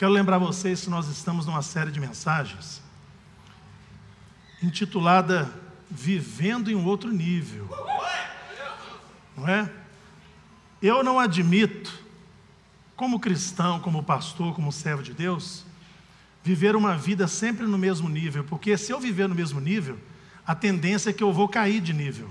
quero lembrar vocês que nós estamos numa série de mensagens intitulada Vivendo em um Outro Nível. Não é? Eu não admito, como cristão, como pastor, como servo de Deus, viver uma vida sempre no mesmo nível, porque se eu viver no mesmo nível, a tendência é que eu vou cair de nível.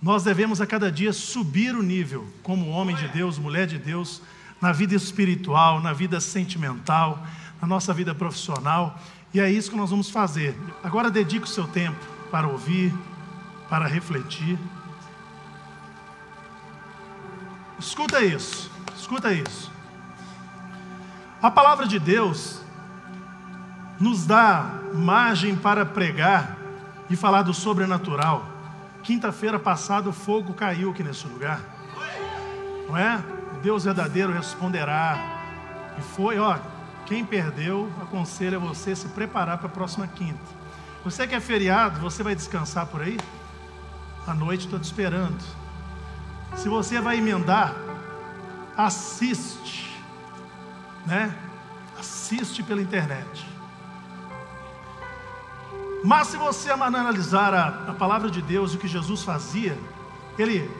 Nós devemos a cada dia subir o nível, como homem de Deus, mulher de Deus, na vida espiritual, na vida sentimental, na nossa vida profissional, e é isso que nós vamos fazer. Agora dedique o seu tempo para ouvir, para refletir. Escuta isso, escuta isso. A palavra de Deus nos dá margem para pregar e falar do sobrenatural. Quinta-feira passada o fogo caiu aqui nesse lugar. Não é? Deus verdadeiro responderá. E foi, ó, quem perdeu, aconselho a você se preparar para a próxima quinta. Você que é feriado, você vai descansar por aí? À noite estou te esperando. Se você vai emendar, assiste, né? Assiste pela internet. Mas se você analisar a, a palavra de Deus e o que Jesus fazia, ele,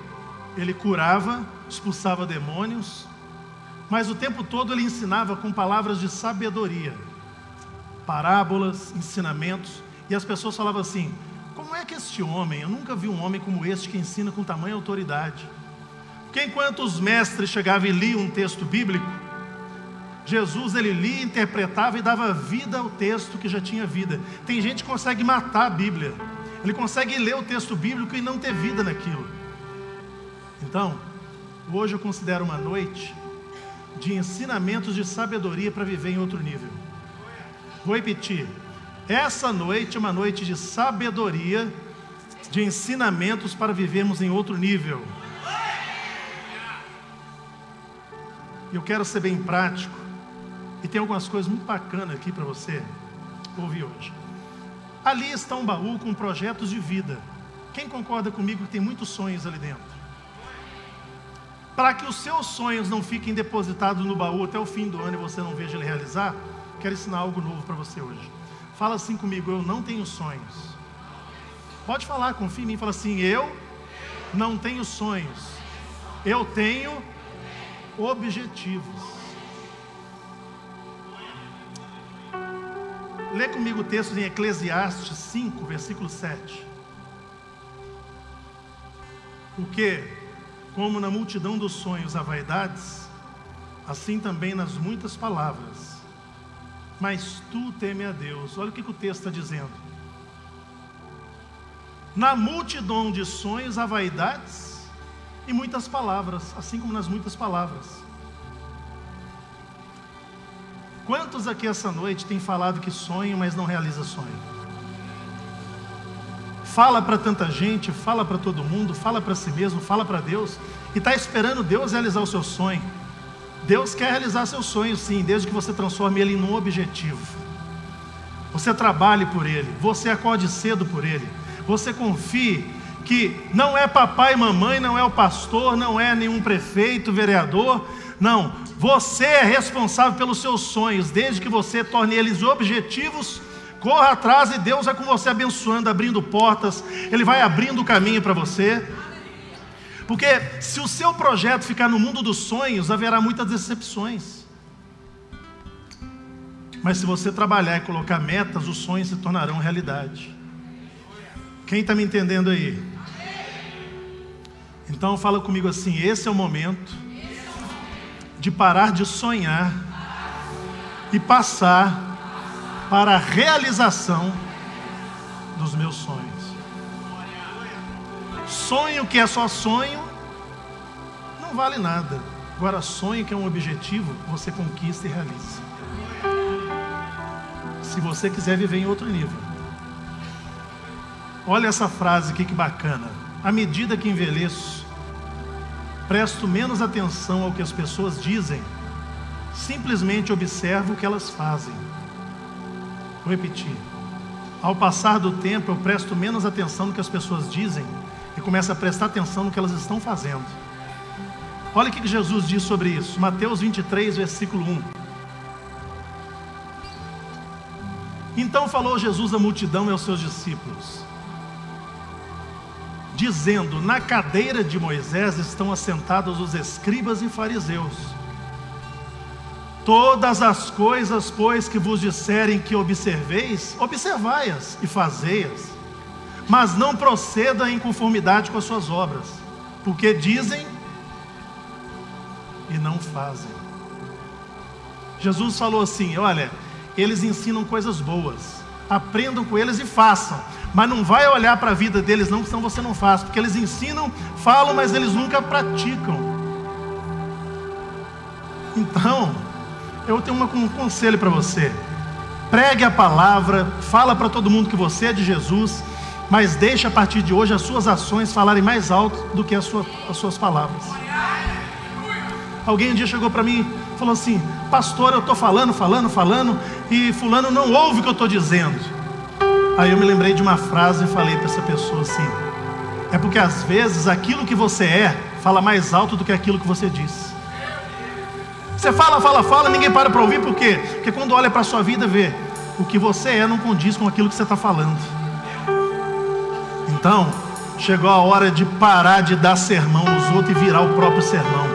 ele curava, expulsava demônios, mas o tempo todo ele ensinava com palavras de sabedoria, parábolas, ensinamentos, e as pessoas falavam assim: como é que este homem, eu nunca vi um homem como este que ensina com tamanha autoridade? Porque enquanto os mestres chegavam e liam um texto bíblico, Jesus ele lia, interpretava e dava vida ao texto que já tinha vida. Tem gente que consegue matar a Bíblia. Ele consegue ler o texto bíblico e não ter vida naquilo. Então, hoje eu considero uma noite de ensinamentos de sabedoria para viver em outro nível. Vou repetir. Essa noite é uma noite de sabedoria, de ensinamentos para vivermos em outro nível. Eu quero ser bem prático. E tem algumas coisas muito bacanas aqui para você ouvir hoje. Ali está um baú com projetos de vida. Quem concorda comigo que tem muitos sonhos ali dentro? Para que os seus sonhos não fiquem depositados no baú até o fim do ano e você não veja ele realizar, quero ensinar algo novo para você hoje. Fala assim comigo, eu não tenho sonhos. Pode falar, confia em mim, fala assim, eu não tenho sonhos. Eu tenho objetivos. Lê comigo o texto em Eclesiastes 5, versículo 7. Porque, como na multidão dos sonhos há vaidades, assim também nas muitas palavras. Mas tu teme a Deus. Olha o que, que o texto está dizendo. Na multidão de sonhos há vaidades e muitas palavras, assim como nas muitas palavras. Quantos aqui essa noite têm falado que sonham, mas não realiza sonho? Fala para tanta gente, fala para todo mundo, fala para si mesmo, fala para Deus e está esperando Deus realizar o seu sonho. Deus quer realizar seu sonho, sim, desde que você transforme ele em um objetivo. Você trabalhe por ele, você acorde cedo por ele, você confie que não é papai e mamãe, não é o pastor, não é nenhum prefeito, vereador, não, você é responsável pelos seus sonhos, desde que você torne eles objetivos. Corra atrás e Deus é com você abençoando, abrindo portas, Ele vai abrindo o caminho para você. Porque se o seu projeto ficar no mundo dos sonhos, haverá muitas decepções. Mas se você trabalhar e colocar metas, os sonhos se tornarão realidade. Quem está me entendendo aí? Então fala comigo assim: esse é o momento de parar de sonhar e passar para a realização dos meus sonhos. Sonho que é só sonho não vale nada. Agora, sonho que é um objetivo, você conquista e realiza. Se você quiser viver em outro nível. Olha essa frase aqui que bacana. À medida que envelheço, presto menos atenção ao que as pessoas dizem, simplesmente observo o que elas fazem. Vou repetir. Ao passar do tempo, eu presto menos atenção no que as pessoas dizem e começo a prestar atenção no que elas estão fazendo. Olha o que Jesus diz sobre isso. Mateus 23, versículo 1. Então falou Jesus à multidão e aos seus discípulos, dizendo: Na cadeira de Moisés estão assentados os escribas e fariseus. Todas as coisas, pois, que vos disserem que observeis, observai-as e fazei-as, mas não proceda em conformidade com as suas obras, porque dizem e não fazem. Jesus falou assim: olha, eles ensinam coisas boas, aprendam com eles e façam, mas não vai olhar para a vida deles, não, senão você não faz, porque eles ensinam, falam, mas eles nunca praticam. Então, eu tenho um conselho para você: pregue a palavra, fala para todo mundo que você é de Jesus, mas deixe a partir de hoje as suas ações falarem mais alto do que as, as suas palavras. Alguém um dia chegou para mim e falou assim: Pastor, eu estou falando, falando, falando, e Fulano não ouve o que eu estou dizendo. Aí eu me lembrei de uma frase e falei para essa pessoa assim: É porque às vezes aquilo que você é fala mais alto do que aquilo que você diz. Você fala, fala, fala, ninguém para para ouvir, por quê? Porque quando olha para a sua vida, vê o que você é não condiz com aquilo que você está falando. Então, chegou a hora de parar de dar sermão nos outros e virar o próprio sermão.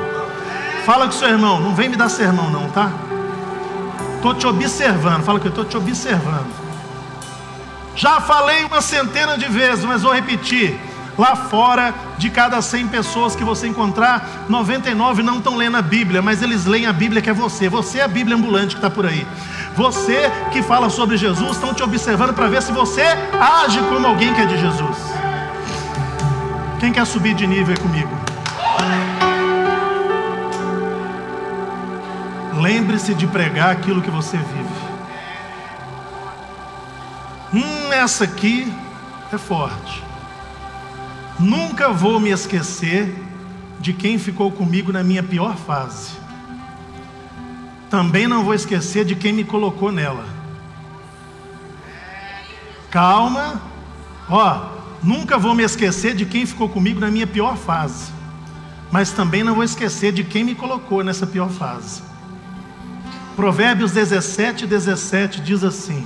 Fala com seu irmão, não vem me dar sermão não, tá? Estou te observando, fala que eu estou te observando. Já falei uma centena de vezes, mas vou repetir. Lá fora, de cada 100 pessoas que você encontrar, 99 não estão lendo a Bíblia, mas eles leem a Bíblia que é você. Você é a Bíblia ambulante que está por aí. Você que fala sobre Jesus, estão te observando para ver se você age como alguém que é de Jesus. Quem quer subir de nível comigo? Lembre-se de pregar aquilo que você vive. Hum, essa aqui é forte. Nunca vou me esquecer de quem ficou comigo na minha pior fase. Também não vou esquecer de quem me colocou nela. Calma, ó, nunca vou me esquecer de quem ficou comigo na minha pior fase. Mas também não vou esquecer de quem me colocou nessa pior fase. Provérbios 17, 17 diz assim: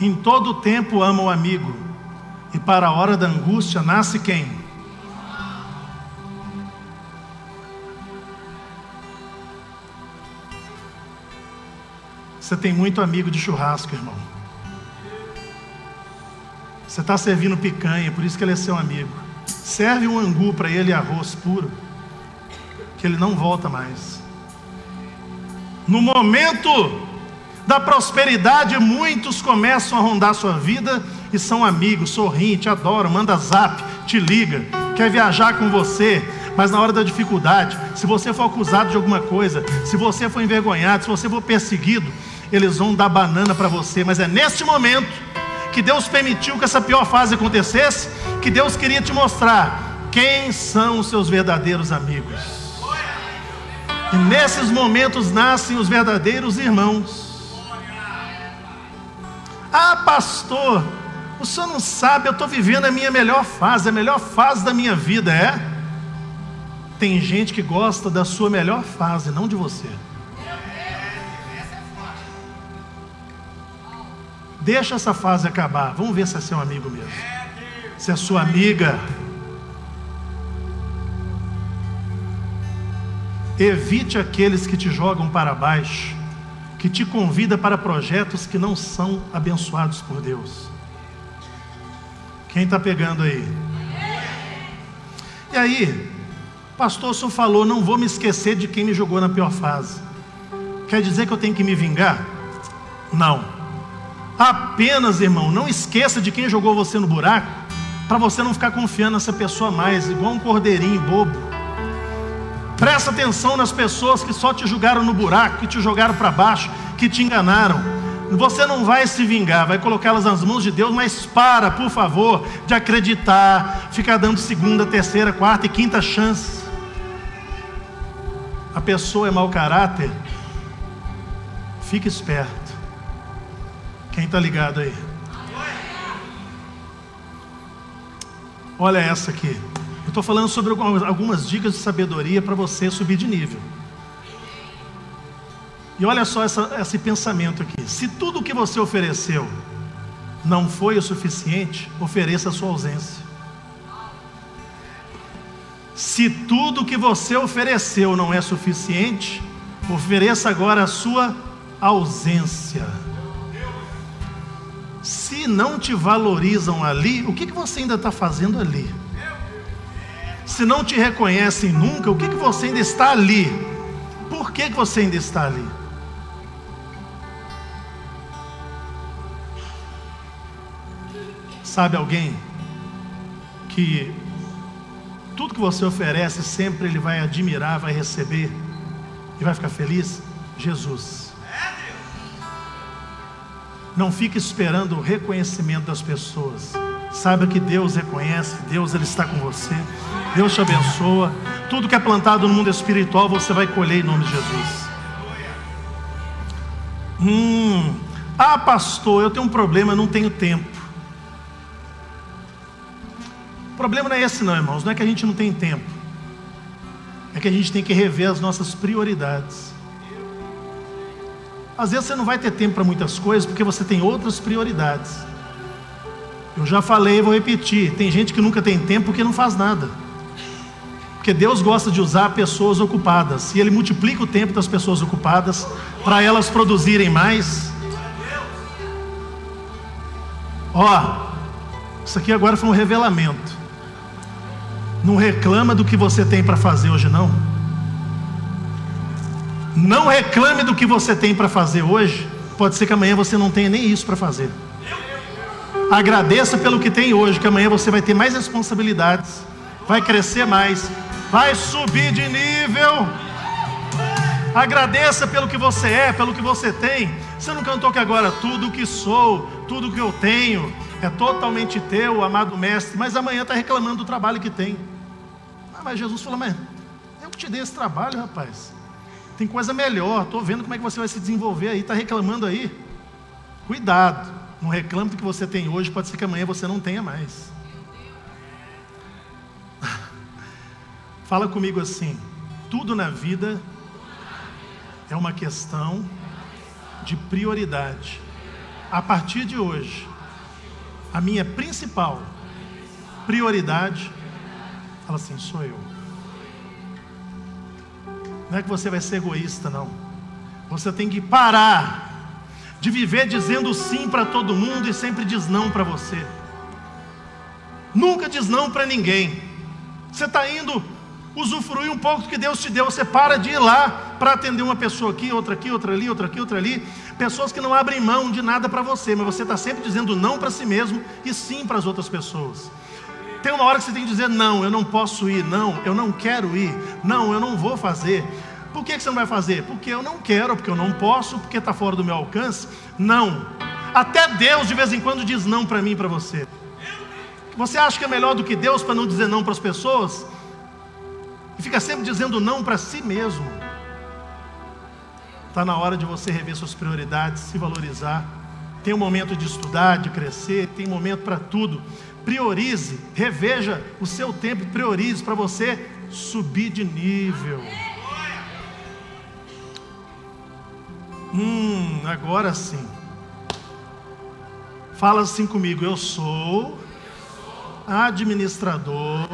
em, todo tempo ama o amigo, e para a hora da angústia nasce quem? Você tem muito amigo de churrasco, irmão. Você está servindo picanha, por isso que ele é seu amigo. Serve um angu para ele arroz puro que ele não volta mais. No momento da prosperidade, muitos começam a rondar sua vida e são amigos, sorriem, te adoram, manda zap, te liga, quer viajar com você, mas na hora da dificuldade, se você for acusado de alguma coisa, se você for envergonhado, se você for perseguido, eles vão dar banana para você, mas é neste momento que Deus permitiu que essa pior fase acontecesse, que Deus queria te mostrar quem são os seus verdadeiros amigos. E nesses momentos nascem os verdadeiros irmãos. Ah, pastor, o senhor não sabe, eu estou vivendo a minha melhor fase, a melhor fase da minha vida, é? Tem gente que gosta da sua melhor fase, não de você. Deixa essa fase acabar. Vamos ver se é seu amigo mesmo. Se é sua amiga. Evite aqueles que te jogam para baixo, que te convida para projetos que não são abençoados por Deus. Quem está pegando aí? E aí, pastor, o senhor falou, não vou me esquecer de quem me jogou na pior fase. Quer dizer que eu tenho que me vingar? Não. Apenas, irmão, não esqueça de quem jogou você no buraco, para você não ficar confiando nessa pessoa mais, igual um cordeirinho bobo. Presta atenção nas pessoas que só te julgaram no buraco, que te jogaram para baixo, que te enganaram. Você não vai se vingar, vai colocá-las nas mãos de Deus, mas para, por favor, de acreditar, ficar dando segunda, terceira, quarta e quinta chance. A pessoa é mau caráter, fique esperto. Quem está ligado aí? Olha essa aqui. Eu estou falando sobre algumas dicas de sabedoria para você subir de nível. E olha só essa, esse pensamento aqui: se tudo o que você ofereceu não foi o suficiente, ofereça a sua ausência. Se tudo o que você ofereceu não é suficiente, ofereça agora a sua ausência. Se não te valorizam ali, o que, que você ainda está fazendo ali? Se não te reconhecem nunca, o que, que você ainda está ali? Por que, que você ainda está ali? Sabe alguém que tudo que você oferece sempre ele vai admirar, vai receber e vai ficar feliz? Jesus. Não fique esperando o reconhecimento das pessoas. Saiba que Deus reconhece, Deus ele está com você. Deus te abençoa. Tudo que é plantado no mundo espiritual você vai colher em nome de Jesus. Hum, ah, pastor, eu tenho um problema, eu não tenho tempo. problema não é esse, não, irmãos. Não é que a gente não tem tempo. É que a gente tem que rever as nossas prioridades. Às vezes você não vai ter tempo para muitas coisas porque você tem outras prioridades. Eu já falei e vou repetir: tem gente que nunca tem tempo porque não faz nada. Porque Deus gosta de usar pessoas ocupadas. E Ele multiplica o tempo das pessoas ocupadas para elas produzirem mais. Ó, isso aqui agora foi um revelamento. Não reclama do que você tem para fazer hoje, não. Não reclame do que você tem para fazer hoje. Pode ser que amanhã você não tenha nem isso para fazer. Agradeça pelo que tem hoje, que amanhã você vai ter mais responsabilidades, vai crescer mais, vai subir de nível. Agradeça pelo que você é, pelo que você tem. Você não cantou que agora tudo que sou, tudo que eu tenho, é totalmente teu, amado mestre, mas amanhã está reclamando do trabalho que tem. Ah, mas Jesus falou, mas eu que te dei esse trabalho, rapaz. Tem coisa melhor, estou vendo como é que você vai se desenvolver aí, está reclamando aí. Cuidado, não reclame do que você tem hoje, pode ser que amanhã você não tenha mais. Fala comigo assim: tudo na vida é uma questão de prioridade. A partir de hoje, a minha principal prioridade, fala assim, sou eu. Não é que você vai ser egoísta, não. Você tem que parar de viver dizendo sim para todo mundo e sempre diz não para você. Nunca diz não para ninguém. Você está indo usufruir um pouco do que Deus te deu. Você para de ir lá para atender uma pessoa aqui, outra aqui, outra ali, outra aqui, outra ali. Pessoas que não abrem mão de nada para você, mas você está sempre dizendo não para si mesmo e sim para as outras pessoas. Tem uma hora que você tem que dizer: não, eu não posso ir, não, eu não quero ir, não, eu não vou fazer. Por que você não vai fazer? Porque eu não quero, porque eu não posso, porque está fora do meu alcance. Não. Até Deus de vez em quando diz não para mim e para você. Você acha que é melhor do que Deus para não dizer não para as pessoas? E fica sempre dizendo não para si mesmo. Está na hora de você rever suas prioridades, se valorizar. Tem um momento de estudar, de crescer, tem momento para tudo. Priorize, reveja o seu tempo, priorize para você subir de nível. Hum, agora sim. Fala assim comigo, eu sou administrador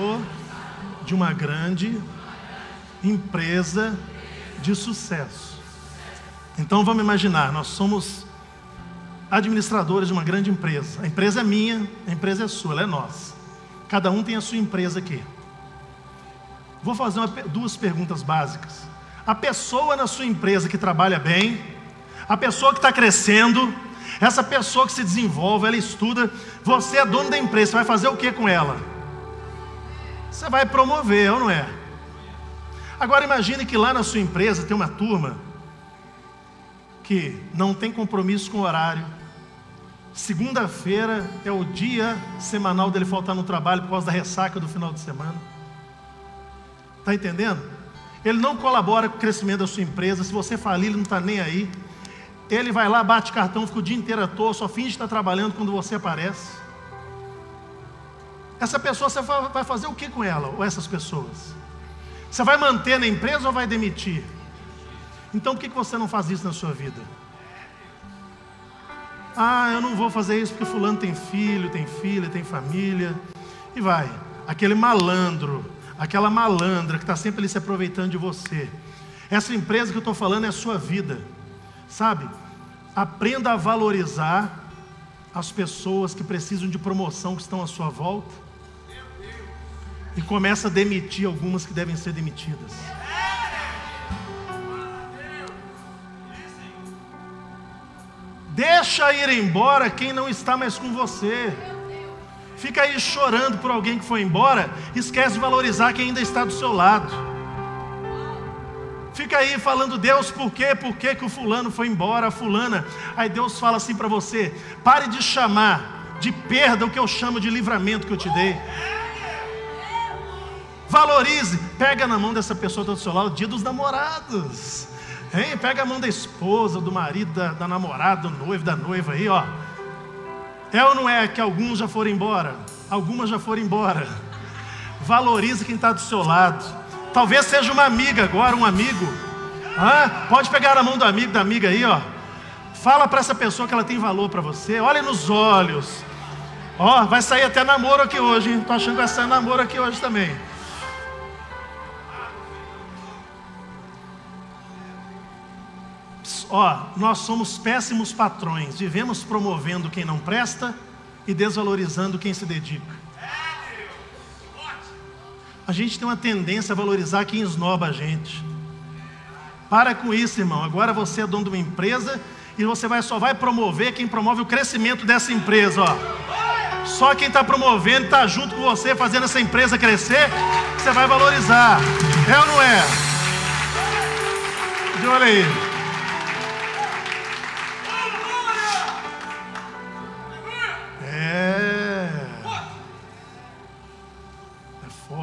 de uma grande empresa de sucesso. Então vamos imaginar, nós somos administradores de uma grande empresa. A empresa é minha, a empresa é sua, ela é nossa. Cada um tem a sua empresa aqui. Vou fazer uma, duas perguntas básicas. A pessoa na sua empresa que trabalha bem, a pessoa que está crescendo, essa pessoa que se desenvolve, ela estuda, você é dono da empresa, você vai fazer o que com ela? Você vai promover, ou não é? Agora imagine que lá na sua empresa tem uma turma que não tem compromisso com o horário. Segunda-feira é o dia semanal dele faltar no trabalho por causa da ressaca do final de semana. Está entendendo? Ele não colabora com o crescimento da sua empresa. Se você falir, ele não está nem aí. Ele vai lá, bate cartão, fica o dia inteiro à toa, só finge estar trabalhando quando você aparece. Essa pessoa, você vai fazer o que com ela, ou essas pessoas? Você vai manter na empresa ou vai demitir? Então por que você não faz isso na sua vida? Ah, eu não vou fazer isso porque fulano tem filho, tem filha, tem família. E vai. Aquele malandro, aquela malandra que está sempre ali se aproveitando de você. Essa empresa que eu estou falando é a sua vida. Sabe? Aprenda a valorizar as pessoas que precisam de promoção que estão à sua volta. E começa a demitir algumas que devem ser demitidas. Deixa ir embora quem não está mais com você. Fica aí chorando por alguém que foi embora, esquece de valorizar quem ainda está do seu lado. Fica aí falando, Deus, por quê? Por quê que o fulano foi embora, a fulana? Aí Deus fala assim para você: pare de chamar de perda o que eu chamo de livramento que eu te dei. Valorize, pega na mão dessa pessoa do seu lado, dia dos namorados. Hein? Pega a mão da esposa, do marido, da, da namorada, do noivo, da noiva aí, ó. É ou não é que alguns já foram embora? Algumas já foram embora. Valorize quem está do seu lado. Talvez seja uma amiga agora, um amigo. Pode pegar a mão do amigo, da amiga aí, ó. Fala para essa pessoa que ela tem valor para você. Olhe nos olhos. Ó, vai sair até namoro aqui hoje, hein? Tô achando que vai sair namoro aqui hoje também. ó, nós somos péssimos patrões, vivemos promovendo quem não presta e desvalorizando quem se dedica. A gente tem uma tendência a valorizar quem esnoba a gente. Para com isso, irmão. Agora você é dono de uma empresa e você vai, só vai promover quem promove o crescimento dessa empresa, ó. Só quem está promovendo, está junto com você, fazendo essa empresa crescer, você vai valorizar. É ou não é? Olha aí.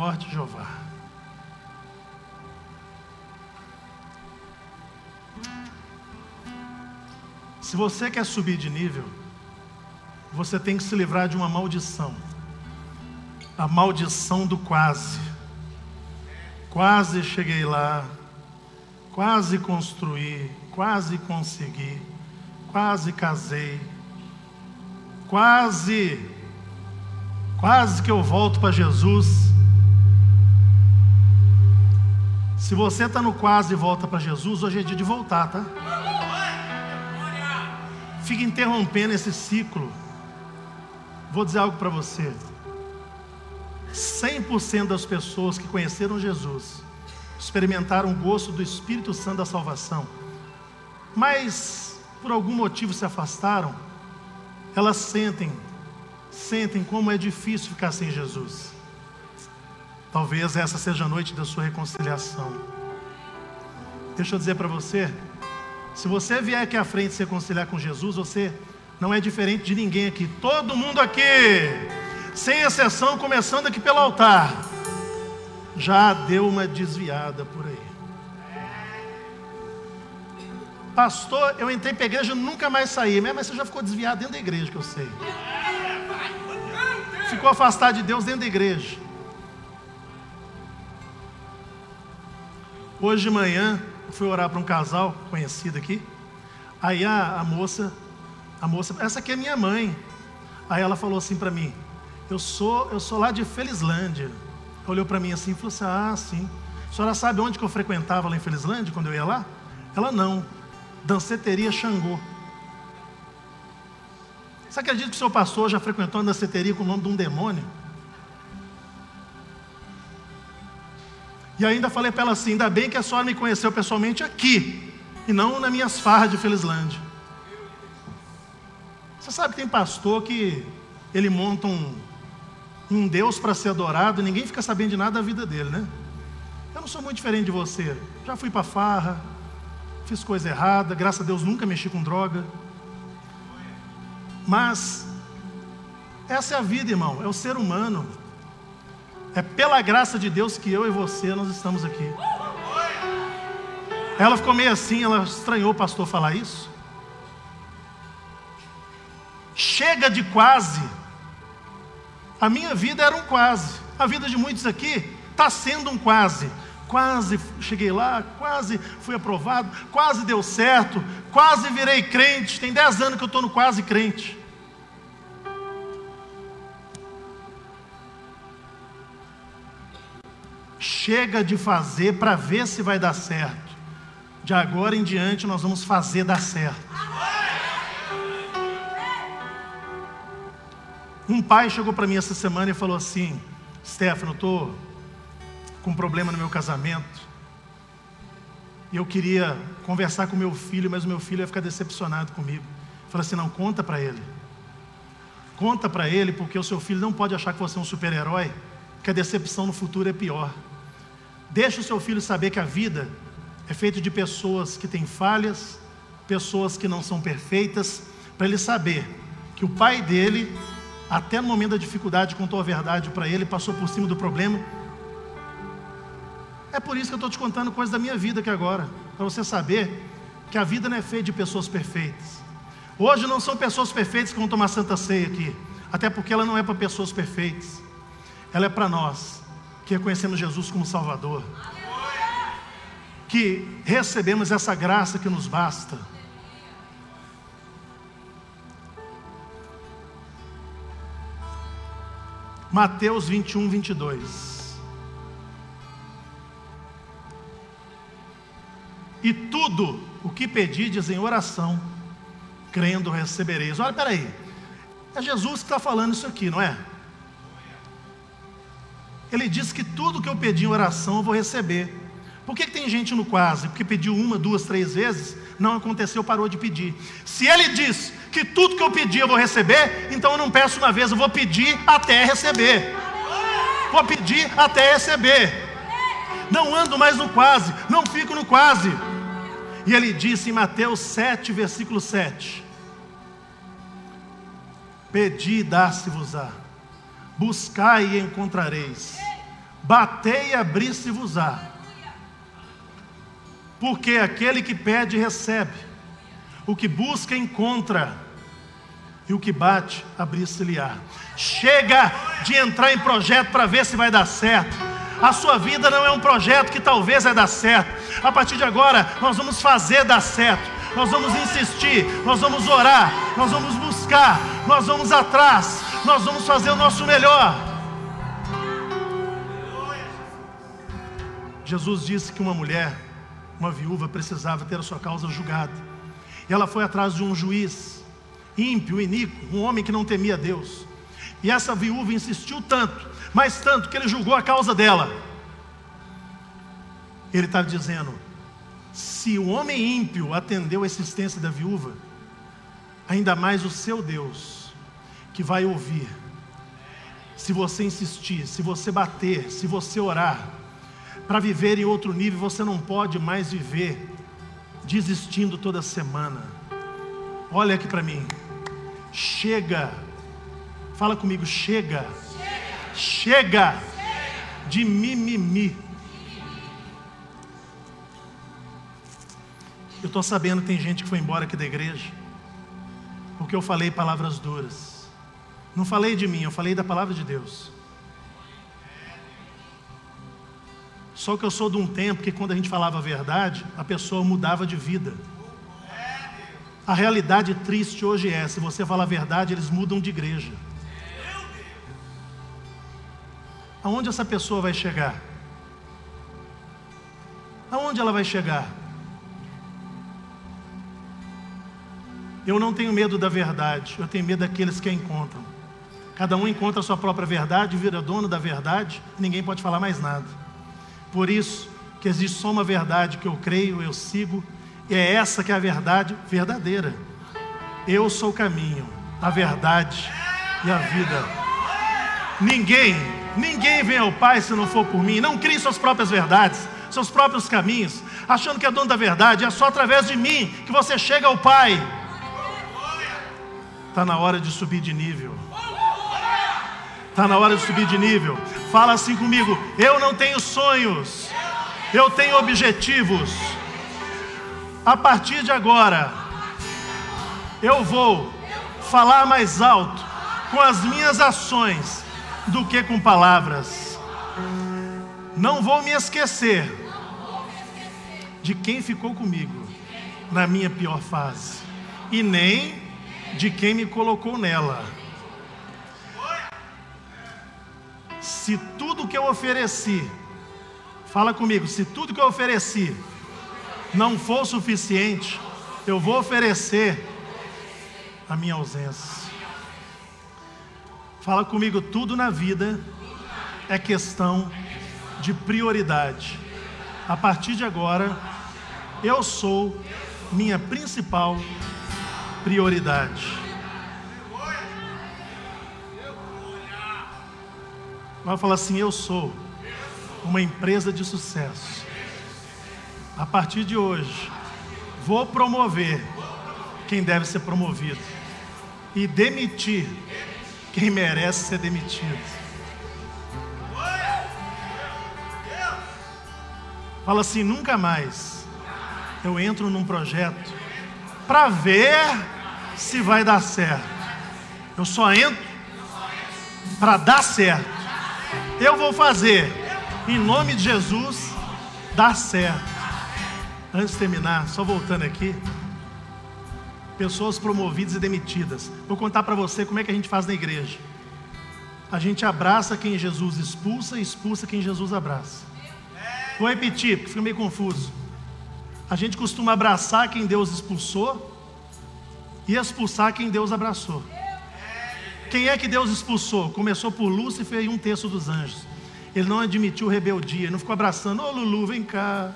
Forte, Jeová. Se você quer subir de nível, você tem que se livrar de uma maldição. A maldição do quase. Quase cheguei lá, quase construí, quase consegui, quase casei, quase, quase que eu volto para Jesus. Se você está no quase e volta para Jesus, hoje é dia de voltar, tá? Fica interrompendo esse ciclo. Vou dizer algo para você. 100% das pessoas que conheceram Jesus experimentaram o gosto do Espírito Santo da salvação, mas por algum motivo se afastaram, elas sentem, sentem como é difícil ficar sem Jesus. Talvez essa seja a noite da sua reconciliação. Deixa eu dizer para você: se você vier aqui à frente se reconciliar com Jesus, você não é diferente de ninguém aqui. Todo mundo aqui, sem exceção, começando aqui pelo altar, já deu uma desviada por aí. Pastor, eu entrei para a igreja e nunca mais saí. Mas você já ficou desviado dentro da igreja, que eu sei. Ficou afastado de Deus dentro da igreja. Hoje de manhã, eu fui orar para um casal conhecido aqui. Aí a, a moça, a moça, essa aqui é minha mãe. Aí ela falou assim para mim: Eu sou, eu sou lá de Felizlândia. Olhou para mim assim e falou assim: Ah, sim. A senhora sabe onde que eu frequentava lá em Felizlândia quando eu ia lá? Ela não. Danceteria Xangô. Você acredita que o seu pastor já frequentou uma danceteria com o nome de um demônio? E ainda falei para ela assim: ainda bem que a senhora me conheceu pessoalmente aqui, e não nas minhas farras de Felizlândia. Você sabe que tem pastor que ele monta um, um Deus para ser adorado e ninguém fica sabendo de nada da vida dele, né? Eu não sou muito diferente de você. Já fui para farra, fiz coisa errada, graças a Deus nunca mexi com droga. Mas essa é a vida, irmão, é o ser humano. É pela graça de Deus que eu e você nós estamos aqui. Ela ficou meio assim, ela estranhou o pastor falar isso. Chega de quase. A minha vida era um quase. A vida de muitos aqui está sendo um quase. quase cheguei lá, quase fui aprovado, quase deu certo, quase virei crente. Tem 10 anos que eu estou no quase crente. Chega de fazer para ver se vai dar certo. De agora em diante nós vamos fazer dar certo. Um pai chegou para mim essa semana e falou assim: Stefano, estou com um problema no meu casamento. E eu queria conversar com meu filho, mas o meu filho ia ficar decepcionado comigo. Falei assim: não, conta para ele. Conta para ele, porque o seu filho não pode achar que você é um super-herói, que a decepção no futuro é pior. Deixa o seu filho saber que a vida é feita de pessoas que têm falhas, pessoas que não são perfeitas, para ele saber que o pai dele, até no momento da dificuldade, contou a verdade para ele, passou por cima do problema. É por isso que eu estou te contando coisas da minha vida aqui agora, para você saber que a vida não é feita de pessoas perfeitas. Hoje não são pessoas perfeitas que vão tomar santa ceia aqui, até porque ela não é para pessoas perfeitas, ela é para nós que reconhecemos Jesus como Salvador, que recebemos essa graça que nos basta. Mateus 21, 22. E tudo o que pedides em oração, crendo recebereis. Olha, peraí. É Jesus que está falando isso aqui, não é? Ele diz que tudo que eu pedi em oração eu vou receber. Por que, que tem gente no quase? Porque pediu uma, duas, três vezes, não aconteceu, parou de pedir. Se ele diz que tudo que eu pedi eu vou receber, então eu não peço uma vez, eu vou pedir até receber. Vou pedir até receber. Não ando mais no quase, não fico no quase. E ele disse em Mateus 7, versículo 7: Pedi e dá-se-vos-á, buscai e encontrareis, batei e abri-se-vos-á. Porque aquele que pede, recebe, o que busca, encontra, e o que bate, abrir-se-lhe-á. Chega de entrar em projeto para ver se vai dar certo a sua vida não é um projeto que talvez vai dar certo. A partir de agora, nós vamos fazer dar certo. Nós vamos insistir, nós vamos orar, nós vamos buscar, nós vamos atrás, nós vamos fazer o nosso melhor. Jesus disse que uma mulher, uma viúva, precisava ter a sua causa julgada. E ela foi atrás de um juiz ímpio, iníquo, um homem que não temia Deus. E essa viúva insistiu tanto mas tanto que ele julgou a causa dela. Ele está dizendo: se o homem ímpio atendeu a existência da viúva, ainda mais o seu Deus, que vai ouvir, se você insistir, se você bater, se você orar, para viver em outro nível, você não pode mais viver desistindo toda semana. Olha aqui para mim, chega, fala comigo, chega Chega de mimimi. Eu estou sabendo que tem gente que foi embora aqui da igreja, porque eu falei palavras duras. Não falei de mim, eu falei da palavra de Deus. Só que eu sou de um tempo que quando a gente falava a verdade, a pessoa mudava de vida. A realidade triste hoje é: se você fala a verdade, eles mudam de igreja. aonde essa pessoa vai chegar? Aonde ela vai chegar? Eu não tenho medo da verdade, eu tenho medo daqueles que a encontram. Cada um encontra a sua própria verdade, vira dono da verdade, ninguém pode falar mais nada. Por isso que existe só uma verdade que eu creio, eu sigo, e é essa que é a verdade verdadeira. Eu sou o caminho, a verdade e a vida. Ninguém Ninguém vem ao Pai se não for por mim. Não crie suas próprias verdades, seus próprios caminhos, achando que é dono da verdade. É só através de mim que você chega ao Pai. Está na hora de subir de nível. Está na hora de subir de nível. Fala assim comigo: eu não tenho sonhos, eu tenho objetivos. A partir de agora, eu vou falar mais alto com as minhas ações do que com palavras. Não vou me esquecer de quem ficou comigo na minha pior fase, e nem de quem me colocou nela. Se tudo que eu ofereci, fala comigo, se tudo que eu ofereci não for suficiente, eu vou oferecer a minha ausência. Fala comigo, tudo na vida é questão de prioridade. A partir de agora, eu sou minha principal prioridade. Vai falar assim: eu sou uma empresa de sucesso. A partir de hoje, vou promover quem deve ser promovido e demitir quem merece ser demitido. Fala assim: nunca mais eu entro num projeto para ver se vai dar certo. Eu só entro para dar certo. Eu vou fazer, em nome de Jesus, dar certo. Antes de terminar, só voltando aqui. Pessoas promovidas e demitidas. Vou contar para você como é que a gente faz na igreja. A gente abraça quem Jesus expulsa e expulsa quem Jesus abraça. Vou repetir, porque fica meio confuso. A gente costuma abraçar quem Deus expulsou e expulsar quem Deus abraçou. Quem é que Deus expulsou? Começou por Lúcifer e um terço dos anjos. Ele não admitiu rebeldia, não ficou abraçando, ô Lulu, vem cá.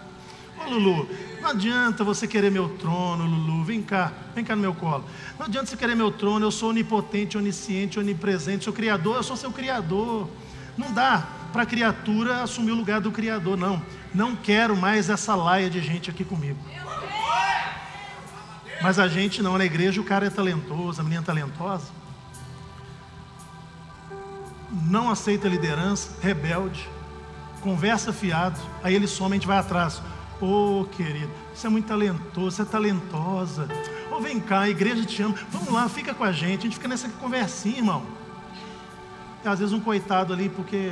Ô Lulu, não adianta você querer meu trono, Lulu, vem cá, vem cá no meu colo. Não adianta você querer meu trono, eu sou onipotente, onisciente, onipresente, sou criador, eu sou seu criador. Não dá para a criatura assumir o lugar do criador, não. Não quero mais essa laia de gente aqui comigo. Mas a gente não, na igreja o cara é talentoso, a menina é talentosa. Não aceita liderança, rebelde, conversa fiado, aí ele some, a gente vai atrás. Ô oh, querido, você é muito talentoso, você é talentosa. Ô oh, vem cá, a igreja te ama. Vamos lá, fica com a gente. A gente fica nessa conversinha, irmão. E às vezes um coitado ali, porque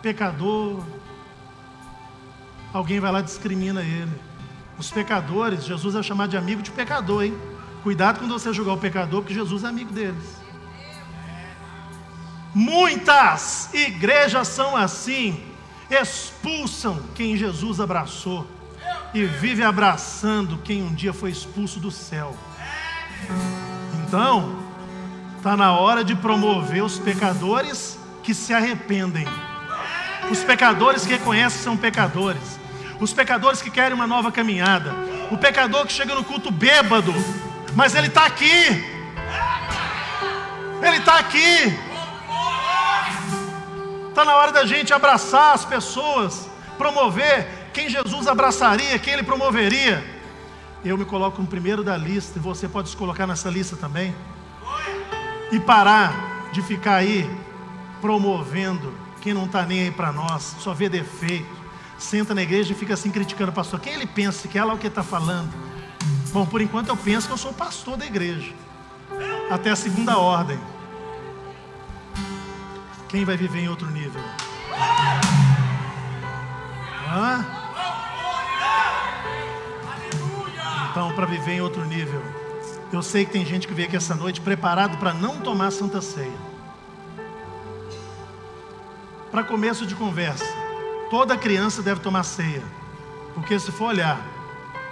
pecador, alguém vai lá e discrimina ele. Os pecadores, Jesus é chamado de amigo de pecador, hein? Cuidado quando você julgar o pecador, porque Jesus é amigo deles. Muitas igrejas são assim, expulsam quem Jesus abraçou e vive abraçando quem um dia foi expulso do céu. Então, está na hora de promover os pecadores que se arrependem. Os pecadores que reconhecem que são pecadores, os pecadores que querem uma nova caminhada, o pecador que chega no culto bêbado, mas ele está aqui, ele está aqui. Está na hora da gente abraçar as pessoas, promover quem Jesus abraçaria, quem ele promoveria. Eu me coloco no primeiro da lista e você pode se colocar nessa lista também. E parar de ficar aí promovendo quem não está nem aí para nós, só vê defeito, senta na igreja e fica assim criticando o pastor. Quem ele pensa que é lá o que está falando? Bom, por enquanto eu penso que eu sou pastor da igreja, até a segunda ordem. Quem vai viver em outro nível? Hã? Então, para viver em outro nível, eu sei que tem gente que veio aqui essa noite preparado para não tomar santa ceia. Para começo de conversa, toda criança deve tomar ceia, porque se for olhar,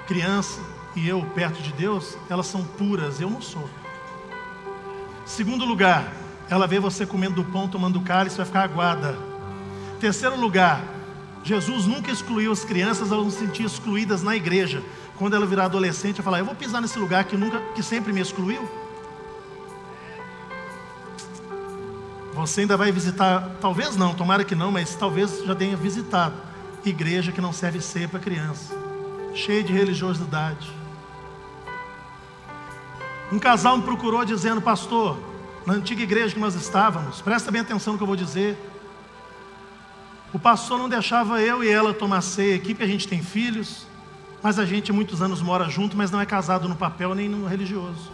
criança e eu perto de Deus, elas são puras, eu não sou. Segundo lugar, ela vê você comendo do pão, tomando do cálice, vai ficar aguada. Terceiro lugar, Jesus nunca excluiu as crianças, elas não se sentiam excluídas na igreja. Quando ela virar adolescente, ela falar: Eu vou pisar nesse lugar que, nunca, que sempre me excluiu. Você ainda vai visitar, talvez não, tomara que não, mas talvez já tenha visitado igreja que não serve ceia para criança, cheia de religiosidade. Um casal me procurou dizendo, pastor, na antiga igreja que nós estávamos, presta bem atenção no que eu vou dizer. O pastor não deixava eu e ela tomar ceia aqui, porque a gente tem filhos, mas a gente muitos anos mora junto, mas não é casado no papel nem no religioso.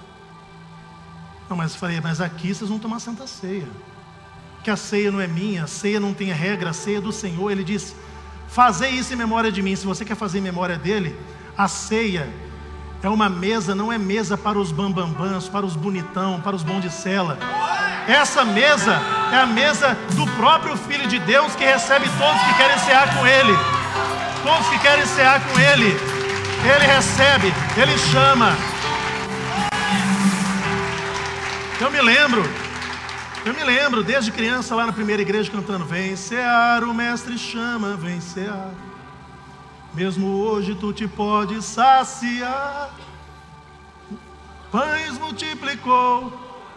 Não, mas eu falei, mas aqui vocês vão tomar santa ceia que a ceia não é minha, a ceia não tem regra, a ceia é do Senhor. Ele disse: Fazer isso em memória de mim. Se você quer fazer em memória dele, a ceia é uma mesa, não é mesa para os bambambãs, para os bonitão, para os bons de cela. Essa mesa é a mesa do próprio Filho de Deus que recebe todos que querem cear com Ele. Todos que querem cear com Ele. Ele recebe, Ele chama. Eu me lembro, eu me lembro desde criança lá na primeira igreja cantando: Vem cear, o Mestre chama, vem cear. Mesmo hoje tu te podes saciar. Pães multiplicou,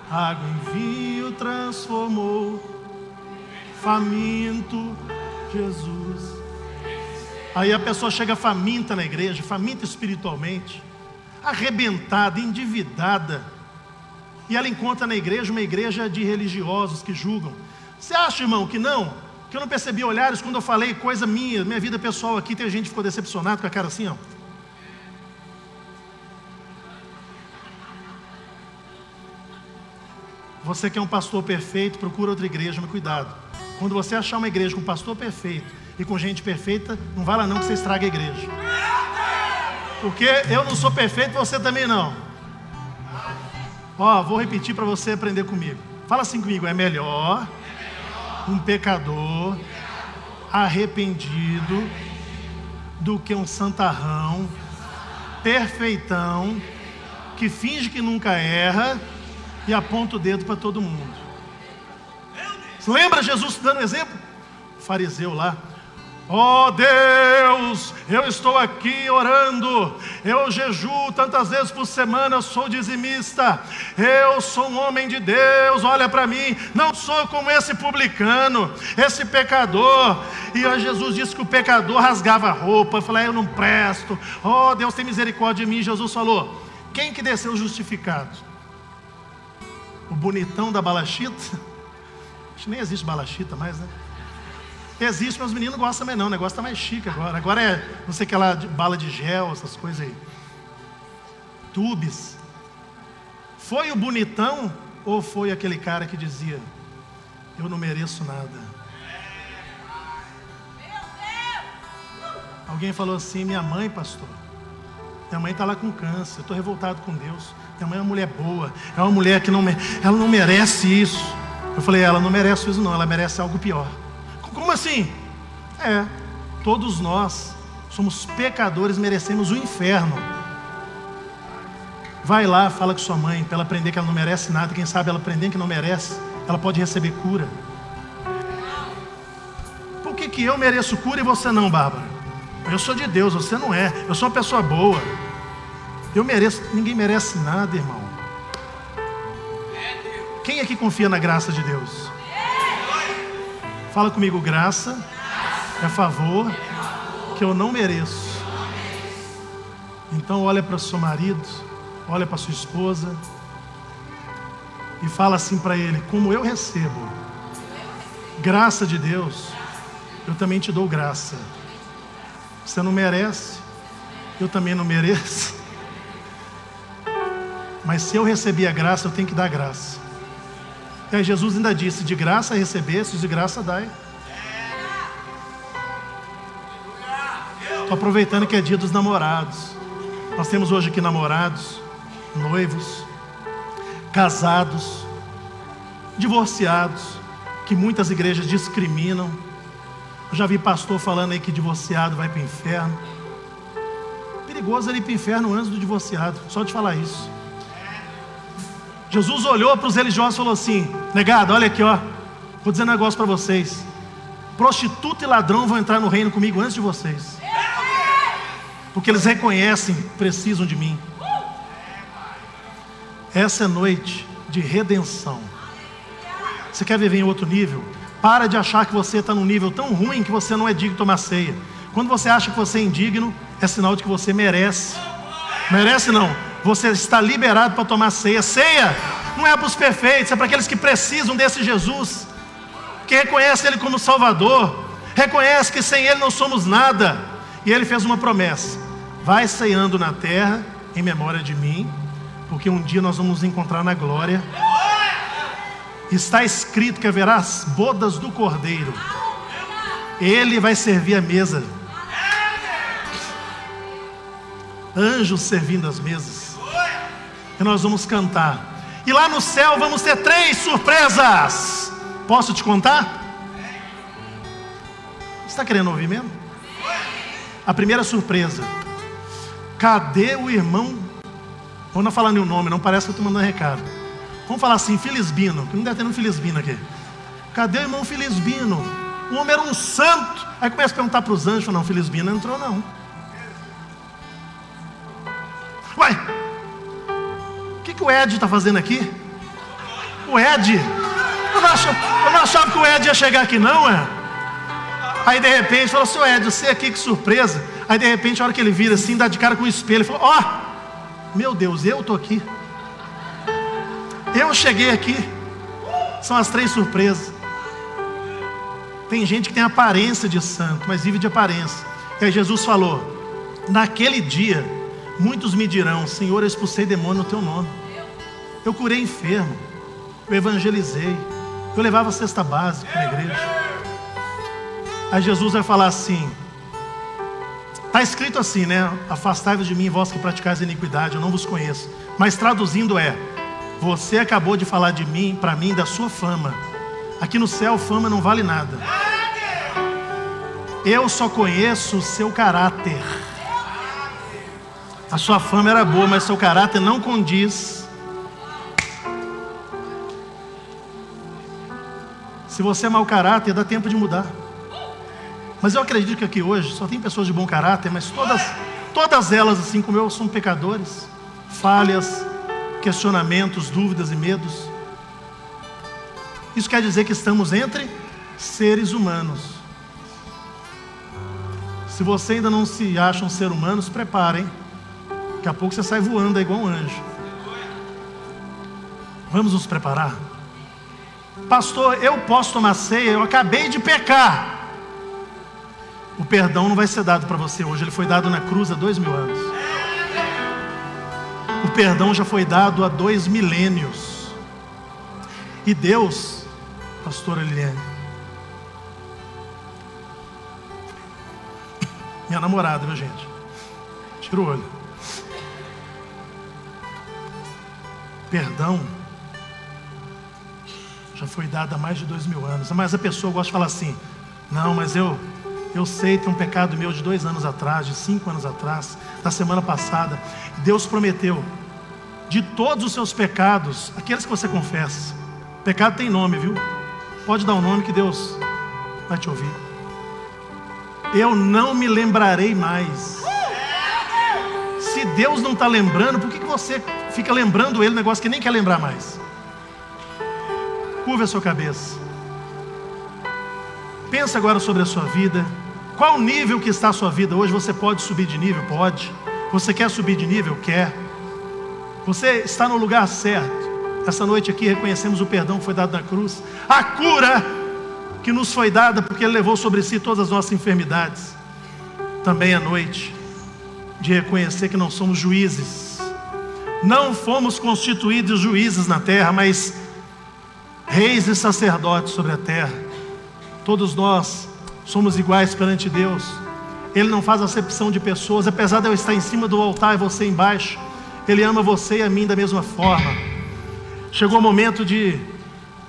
água em vinho transformou. Faminto, Jesus. Aí a pessoa chega faminta na igreja, faminta espiritualmente, arrebentada, endividada. E ela encontra na igreja uma igreja de religiosos que julgam. Você acha, irmão, que não? Que eu não percebi olhares quando eu falei coisa minha, minha vida pessoal aqui, tem gente que ficou decepcionado com a cara assim, ó. Você que é um pastor perfeito, procura outra igreja, mas cuidado. Quando você achar uma igreja com pastor perfeito e com gente perfeita, não vai lá não que você estraga a igreja. Porque eu não sou perfeito, você também não. Ó, vou repetir para você aprender comigo. Fala assim comigo, é melhor um pecador arrependido do que um santarrão perfeitão que finge que nunca erra e aponta o dedo para todo mundo. Lembra Jesus dando exemplo? O fariseu lá, Oh Deus, eu estou aqui orando, eu jejuo tantas vezes por semana, eu sou dizimista, eu sou um homem de Deus, olha para mim, não sou como esse publicano, esse pecador. E aí Jesus disse que o pecador rasgava a roupa, falou: Eu não presto, oh Deus tem misericórdia de mim. Jesus falou: Quem que desceu justificado? O bonitão da balachita? Acho que nem existe balachita mais, né? Existe, mas os meninos gostam também não. O negócio está mais chique agora. Agora é, não sei aquela bala de gel, essas coisas aí. Tubes. Foi o bonitão ou foi aquele cara que dizia: Eu não mereço nada? Alguém falou assim: Minha mãe, pastor. Minha mãe está lá com câncer. Eu estou revoltado com Deus. Minha mãe é uma mulher boa. É uma mulher que não, ela não merece isso. Eu falei: Ela não merece isso, não. Ela merece algo pior. Como assim? É, todos nós somos pecadores, merecemos o inferno. Vai lá, fala com sua mãe, para ela aprender que ela não merece nada. Quem sabe ela aprender que não merece, ela pode receber cura. Por que, que eu mereço cura e você não, Bárbara? Eu sou de Deus, você não é. Eu sou uma pessoa boa. Eu mereço, ninguém merece nada, irmão. Quem aqui confia na graça de Deus? Fala comigo, graça é favor que eu não mereço. Então olha para seu marido, olha para sua esposa e fala assim para ele: como eu recebo graça de Deus, eu também te dou graça. Você não merece, eu também não mereço. Mas se eu recebi a graça, eu tenho que dar graça. Aí Jesus ainda disse: de graça recebestes, de graça dai. Estou aproveitando que é dia dos namorados. Nós temos hoje aqui namorados, noivos, casados, divorciados, que muitas igrejas discriminam. Eu já vi pastor falando aí que divorciado vai para o inferno. Perigoso ele ir para o inferno antes do divorciado, só de falar isso. Jesus olhou para os religiosos e falou assim: Negado, olha aqui, ó. Vou dizer um negócio para vocês. Prostituta e ladrão vão entrar no reino comigo antes de vocês. Porque eles reconhecem, precisam de mim. Essa é noite de redenção. Você quer viver em outro nível? Para de achar que você está num nível tão ruim que você não é digno de tomar ceia. Quando você acha que você é indigno, é sinal de que você merece. Merece não? Você está liberado para tomar ceia. Ceia não é para os perfeitos, é para aqueles que precisam desse Jesus, que reconhece Ele como Salvador, reconhece que sem Ele não somos nada. E Ele fez uma promessa: vai ceando na terra em memória de mim, porque um dia nós vamos nos encontrar na glória. Está escrito que haverá as bodas do Cordeiro. Ele vai servir a mesa. Anjos servindo as mesas. E nós vamos cantar. E lá no céu vamos ter três surpresas. Posso te contar? Você está querendo ouvir mesmo? A primeira surpresa. Cadê o irmão? Vou não falar nenhum nome, não parece que eu estou mandando recado. Vamos falar assim, Filisbino, que não deve ter um Filisbino aqui. Cadê o irmão Filisbino? O homem era um santo. Aí começa a perguntar para os anjos, não, Filisbino não entrou não. Uai, que, o Ed está fazendo aqui? O Ed? Eu não, achava, eu não achava que o Ed ia chegar aqui não, é? Aí de repente falou assim, Ed, você aqui, que surpresa. Aí de repente, a hora que ele vira assim, dá de cara com o espelho, ele falou, ó, oh, meu Deus, eu estou aqui. Eu cheguei aqui. São as três surpresas. Tem gente que tem aparência de santo, mas vive de aparência. E aí Jesus falou: Naquele dia, muitos me dirão: Senhor, eu expulsei demônio no teu nome. Eu curei enfermo. Eu evangelizei. Eu levava a cesta básica na igreja. Aí Jesus vai falar assim: Está escrito assim, né? Afastai-vos de mim, vós que praticais iniquidade, eu não vos conheço. Mas traduzindo é: Você acabou de falar de mim, para mim, da sua fama. Aqui no céu, fama não vale nada. Eu só conheço o seu caráter. A sua fama era boa, mas seu caráter não condiz. Se você é mau caráter, dá tempo de mudar. Mas eu acredito que aqui hoje só tem pessoas de bom caráter, mas todas, todas elas, assim como eu, são pecadores, falhas, questionamentos, dúvidas e medos. Isso quer dizer que estamos entre seres humanos. Se você ainda não se acha um ser humano, se prepare, hein? Daqui a pouco você sai voando aí igual um anjo. Vamos nos preparar. Pastor, eu posso tomar ceia, eu acabei de pecar. O perdão não vai ser dado para você hoje, ele foi dado na cruz há dois mil anos. O perdão já foi dado há dois milênios. E Deus pastora Liliane. Minha namorada, viu gente? Tira o olho. Perdão já foi dado há mais de dois mil anos. Mas a pessoa gosta de falar assim: não, mas eu eu sei tem um pecado meu de dois anos atrás, de cinco anos atrás, da semana passada. Deus prometeu de todos os seus pecados, aqueles que você confessa. Pecado tem nome, viu? Pode dar um nome que Deus vai te ouvir. Eu não me lembrarei mais. Se Deus não está lembrando, por que, que você fica lembrando Ele negócio que nem quer lembrar mais? Curva a sua cabeça. Pensa agora sobre a sua vida. Qual o nível que está a sua vida hoje? Você pode subir de nível? Pode. Você quer subir de nível? Quer. Você está no lugar certo. Essa noite aqui reconhecemos o perdão que foi dado na cruz, a cura que nos foi dada porque Ele levou sobre si todas as nossas enfermidades. Também é noite de reconhecer que não somos juízes, não fomos constituídos juízes na terra, mas reis e sacerdotes sobre a terra. Todos nós somos iguais perante Deus. Ele não faz acepção de pessoas, apesar de eu estar em cima do altar e você embaixo. Ele ama você e a mim da mesma forma. Chegou o momento de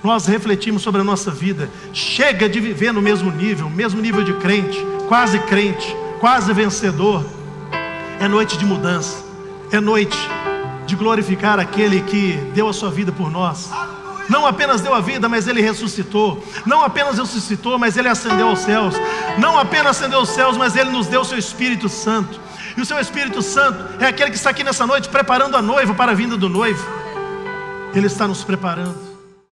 nós refletirmos sobre a nossa vida. Chega de viver no mesmo nível, mesmo nível de crente, quase crente, quase vencedor. É noite de mudança, é noite de glorificar aquele que deu a sua vida por nós. Não apenas deu a vida, mas ele ressuscitou. Não apenas ressuscitou, mas ele ascendeu aos céus. Não apenas ascendeu aos céus, mas ele nos deu o seu Espírito Santo. E o seu Espírito Santo é aquele que está aqui nessa noite preparando a noiva para a vinda do noivo. Ele está nos preparando.